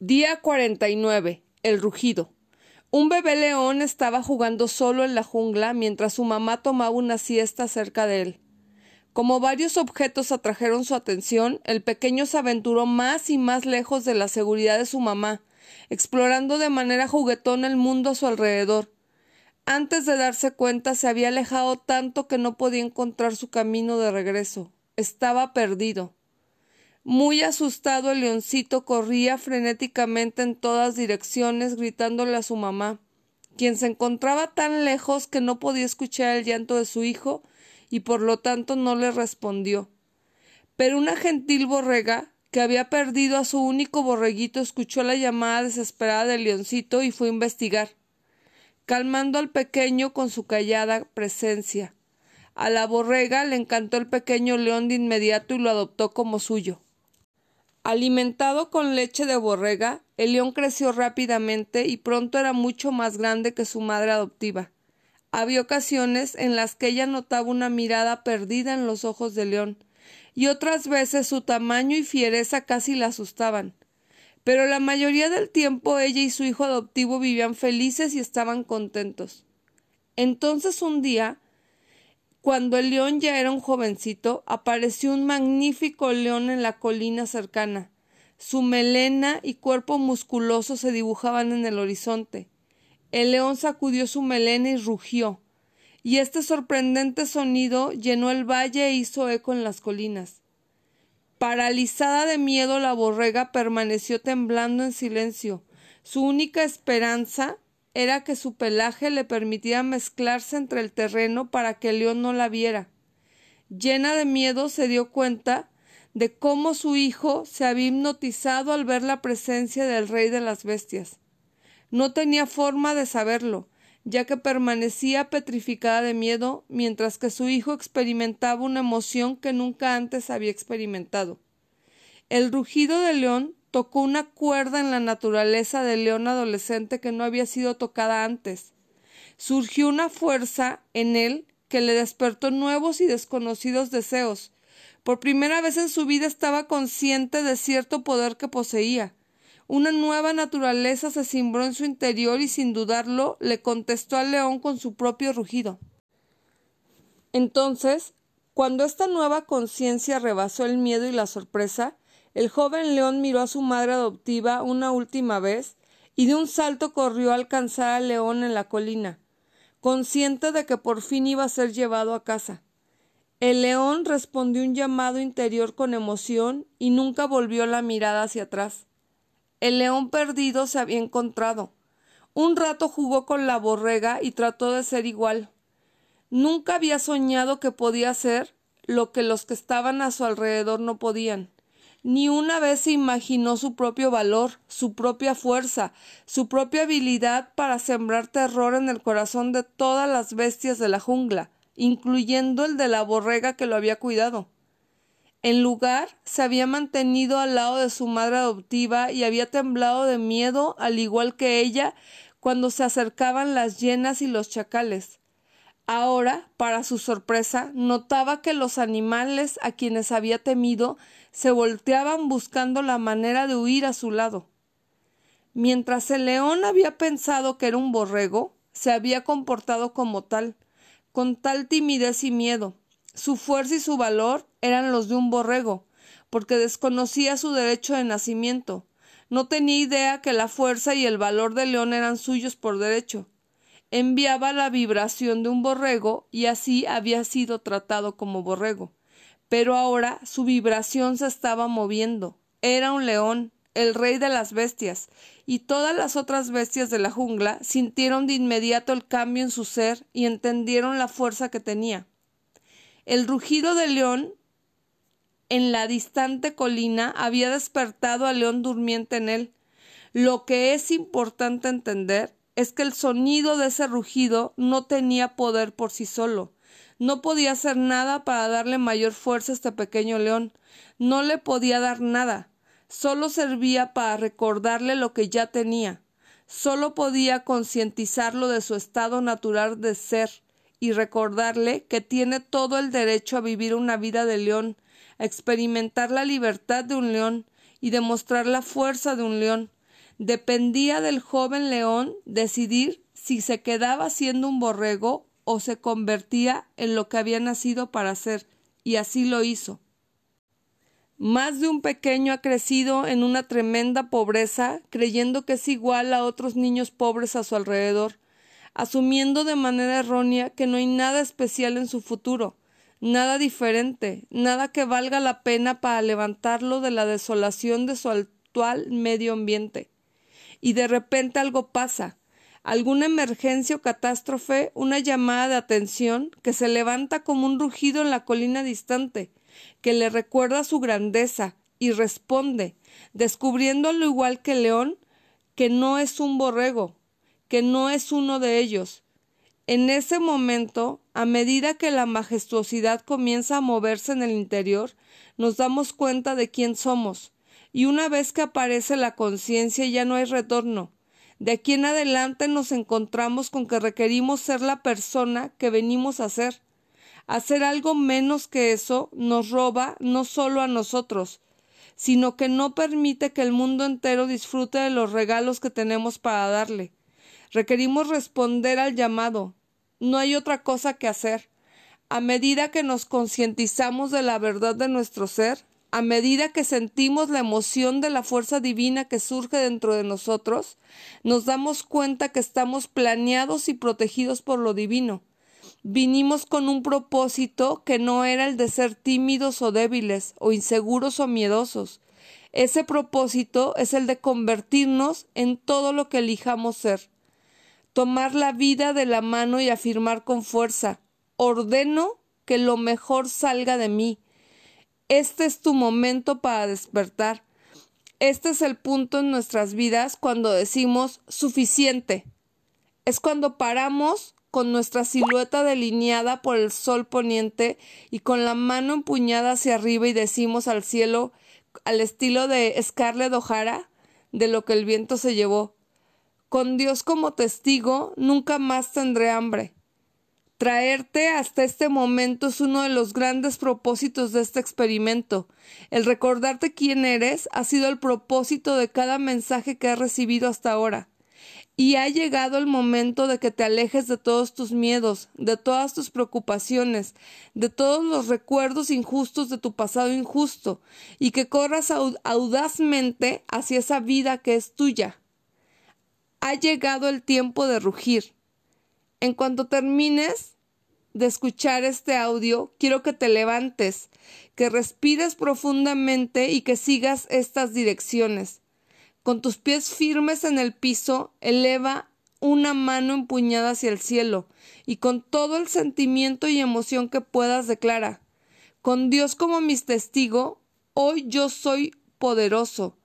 Día 49. El rugido. Un bebé león estaba jugando solo en la jungla mientras su mamá tomaba una siesta cerca de él. Como varios objetos atrajeron su atención, el pequeño se aventuró más y más lejos de la seguridad de su mamá, explorando de manera juguetona el mundo a su alrededor. Antes de darse cuenta se había alejado tanto que no podía encontrar su camino de regreso. Estaba perdido. Muy asustado el leoncito corría frenéticamente en todas direcciones gritándole a su mamá, quien se encontraba tan lejos que no podía escuchar el llanto de su hijo y por lo tanto no le respondió. Pero una gentil borrega, que había perdido a su único borreguito, escuchó la llamada desesperada del leoncito y fue a investigar, calmando al pequeño con su callada presencia. A la borrega le encantó el pequeño león de inmediato y lo adoptó como suyo. Alimentado con leche de borrega, el león creció rápidamente y pronto era mucho más grande que su madre adoptiva. Había ocasiones en las que ella notaba una mirada perdida en los ojos del león, y otras veces su tamaño y fiereza casi la asustaban. Pero la mayoría del tiempo ella y su hijo adoptivo vivían felices y estaban contentos. Entonces un día cuando el león ya era un jovencito, apareció un magnífico león en la colina cercana. Su melena y cuerpo musculoso se dibujaban en el horizonte. El león sacudió su melena y rugió, y este sorprendente sonido llenó el valle e hizo eco en las colinas. Paralizada de miedo, la borrega permaneció temblando en silencio. Su única esperanza era que su pelaje le permitía mezclarse entre el terreno para que el león no la viera. Llena de miedo se dio cuenta de cómo su hijo se había hipnotizado al ver la presencia del rey de las bestias. No tenía forma de saberlo, ya que permanecía petrificada de miedo, mientras que su hijo experimentaba una emoción que nunca antes había experimentado. El rugido del león tocó una cuerda en la naturaleza del león adolescente que no había sido tocada antes. Surgió una fuerza en él que le despertó nuevos y desconocidos deseos. Por primera vez en su vida estaba consciente de cierto poder que poseía. Una nueva naturaleza se cimbró en su interior y sin dudarlo le contestó al león con su propio rugido. Entonces, cuando esta nueva conciencia rebasó el miedo y la sorpresa, el joven león miró a su madre adoptiva una última vez y de un salto corrió a alcanzar al león en la colina, consciente de que por fin iba a ser llevado a casa. El león respondió un llamado interior con emoción y nunca volvió la mirada hacia atrás. El león perdido se había encontrado. Un rato jugó con la borrega y trató de ser igual. Nunca había soñado que podía ser lo que los que estaban a su alrededor no podían. Ni una vez se imaginó su propio valor, su propia fuerza, su propia habilidad para sembrar terror en el corazón de todas las bestias de la jungla, incluyendo el de la borrega que lo había cuidado. En lugar, se había mantenido al lado de su madre adoptiva y había temblado de miedo, al igual que ella, cuando se acercaban las hienas y los chacales. Ahora, para su sorpresa, notaba que los animales a quienes había temido se volteaban buscando la manera de huir a su lado. Mientras el león había pensado que era un borrego, se había comportado como tal, con tal timidez y miedo. Su fuerza y su valor eran los de un borrego, porque desconocía su derecho de nacimiento. No tenía idea que la fuerza y el valor del león eran suyos por derecho enviaba la vibración de un borrego y así había sido tratado como borrego. Pero ahora su vibración se estaba moviendo. Era un león, el rey de las bestias, y todas las otras bestias de la jungla sintieron de inmediato el cambio en su ser y entendieron la fuerza que tenía. El rugido del león en la distante colina había despertado al león durmiente en él. Lo que es importante entender es que el sonido de ese rugido no tenía poder por sí solo. No podía hacer nada para darle mayor fuerza a este pequeño león. No le podía dar nada. Solo servía para recordarle lo que ya tenía. Solo podía concientizarlo de su estado natural de ser y recordarle que tiene todo el derecho a vivir una vida de león, a experimentar la libertad de un león y demostrar la fuerza de un león, Dependía del joven león decidir si se quedaba siendo un borrego o se convertía en lo que había nacido para ser, y así lo hizo. Más de un pequeño ha crecido en una tremenda pobreza, creyendo que es igual a otros niños pobres a su alrededor, asumiendo de manera errónea que no hay nada especial en su futuro, nada diferente, nada que valga la pena para levantarlo de la desolación de su actual medio ambiente. Y de repente algo pasa, alguna emergencia o catástrofe, una llamada de atención que se levanta como un rugido en la colina distante, que le recuerda su grandeza y responde, descubriendo al igual que el león, que no es un borrego, que no es uno de ellos. En ese momento, a medida que la majestuosidad comienza a moverse en el interior, nos damos cuenta de quién somos, y una vez que aparece la conciencia ya no hay retorno, de aquí en adelante nos encontramos con que requerimos ser la persona que venimos a ser. Hacer algo menos que eso nos roba no solo a nosotros, sino que no permite que el mundo entero disfrute de los regalos que tenemos para darle. Requerimos responder al llamado. No hay otra cosa que hacer. A medida que nos concientizamos de la verdad de nuestro ser, a medida que sentimos la emoción de la fuerza divina que surge dentro de nosotros, nos damos cuenta que estamos planeados y protegidos por lo divino. Vinimos con un propósito que no era el de ser tímidos o débiles, o inseguros o miedosos. Ese propósito es el de convertirnos en todo lo que elijamos ser. Tomar la vida de la mano y afirmar con fuerza ordeno que lo mejor salga de mí, este es tu momento para despertar. Este es el punto en nuestras vidas cuando decimos suficiente. Es cuando paramos con nuestra silueta delineada por el sol poniente y con la mano empuñada hacia arriba y decimos al cielo, al estilo de Scarlett O'Hara, de lo que el viento se llevó. Con Dios como testigo, nunca más tendré hambre. Traerte hasta este momento es uno de los grandes propósitos de este experimento. El recordarte quién eres ha sido el propósito de cada mensaje que has recibido hasta ahora. Y ha llegado el momento de que te alejes de todos tus miedos, de todas tus preocupaciones, de todos los recuerdos injustos de tu pasado injusto, y que corras audazmente hacia esa vida que es tuya. Ha llegado el tiempo de rugir en cuanto termines de escuchar este audio, quiero que te levantes, que respires profundamente y que sigas estas direcciones. Con tus pies firmes en el piso, eleva una mano empuñada hacia el cielo y con todo el sentimiento y emoción que puedas declara, con Dios como mis testigo, hoy yo soy poderoso,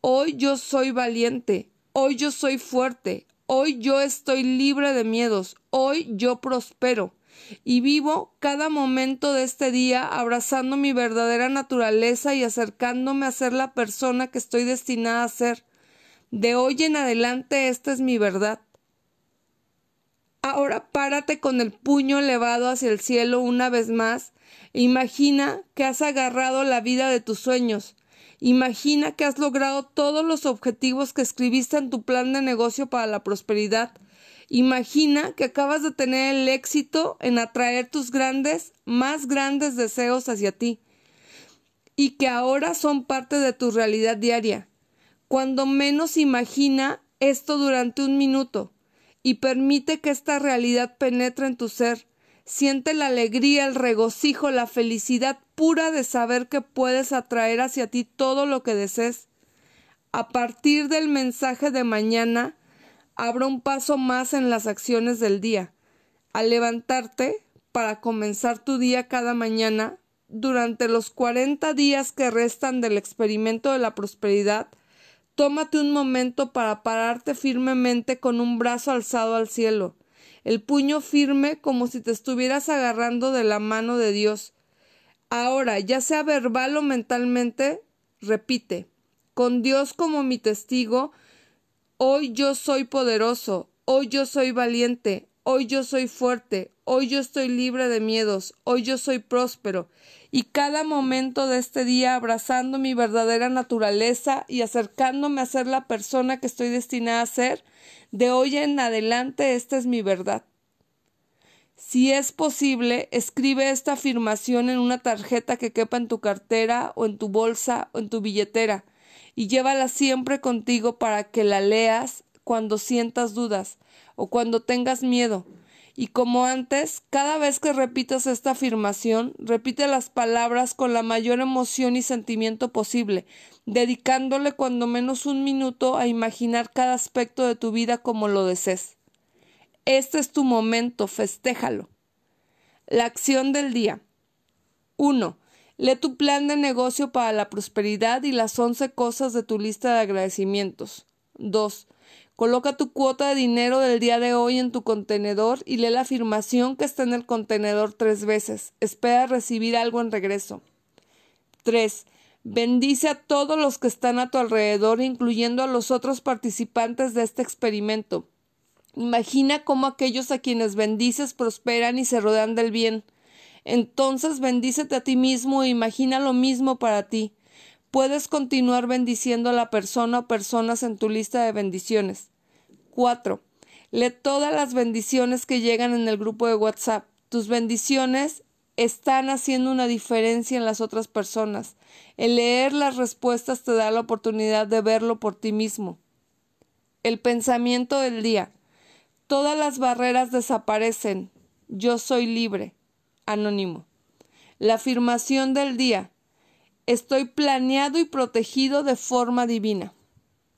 hoy yo soy valiente, hoy yo soy fuerte, Hoy yo estoy libre de miedos, hoy yo prospero y vivo cada momento de este día abrazando mi verdadera naturaleza y acercándome a ser la persona que estoy destinada a ser. De hoy en adelante esta es mi verdad. Ahora párate con el puño elevado hacia el cielo una vez más e imagina que has agarrado la vida de tus sueños, Imagina que has logrado todos los objetivos que escribiste en tu plan de negocio para la prosperidad. Imagina que acabas de tener el éxito en atraer tus grandes, más grandes deseos hacia ti y que ahora son parte de tu realidad diaria. Cuando menos imagina esto durante un minuto y permite que esta realidad penetre en tu ser Siente la alegría, el regocijo, la felicidad pura de saber que puedes atraer hacia ti todo lo que desees. A partir del mensaje de mañana, abra un paso más en las acciones del día. Al levantarte para comenzar tu día cada mañana, durante los cuarenta días que restan del experimento de la prosperidad, tómate un momento para pararte firmemente con un brazo alzado al cielo el puño firme como si te estuvieras agarrando de la mano de Dios. Ahora, ya sea verbal o mentalmente, repite, con Dios como mi testigo, hoy yo soy poderoso, hoy yo soy valiente, hoy yo soy fuerte, hoy yo estoy libre de miedos, hoy yo soy próspero, y cada momento de este día abrazando mi verdadera naturaleza y acercándome a ser la persona que estoy destinada a ser, de hoy en adelante esta es mi verdad. Si es posible, escribe esta afirmación en una tarjeta que quepa en tu cartera o en tu bolsa o en tu billetera y llévala siempre contigo para que la leas cuando sientas dudas o cuando tengas miedo. Y como antes, cada vez que repitas esta afirmación, repite las palabras con la mayor emoción y sentimiento posible, dedicándole cuando menos un minuto a imaginar cada aspecto de tu vida como lo desees. Este es tu momento, festéjalo. La acción del día. 1. Lee tu plan de negocio para la prosperidad y las once cosas de tu lista de agradecimientos. 2. Coloca tu cuota de dinero del día de hoy en tu contenedor y lee la afirmación que está en el contenedor tres veces. Espera recibir algo en regreso. 3. Bendice a todos los que están a tu alrededor, incluyendo a los otros participantes de este experimento. Imagina cómo aquellos a quienes bendices prosperan y se rodean del bien. Entonces bendícete a ti mismo e imagina lo mismo para ti. Puedes continuar bendiciendo a la persona o personas en tu lista de bendiciones. 4. Lee todas las bendiciones que llegan en el grupo de WhatsApp. Tus bendiciones están haciendo una diferencia en las otras personas. El leer las respuestas te da la oportunidad de verlo por ti mismo. El pensamiento del día. Todas las barreras desaparecen. Yo soy libre. Anónimo. La afirmación del día. Estoy planeado y protegido de forma divina.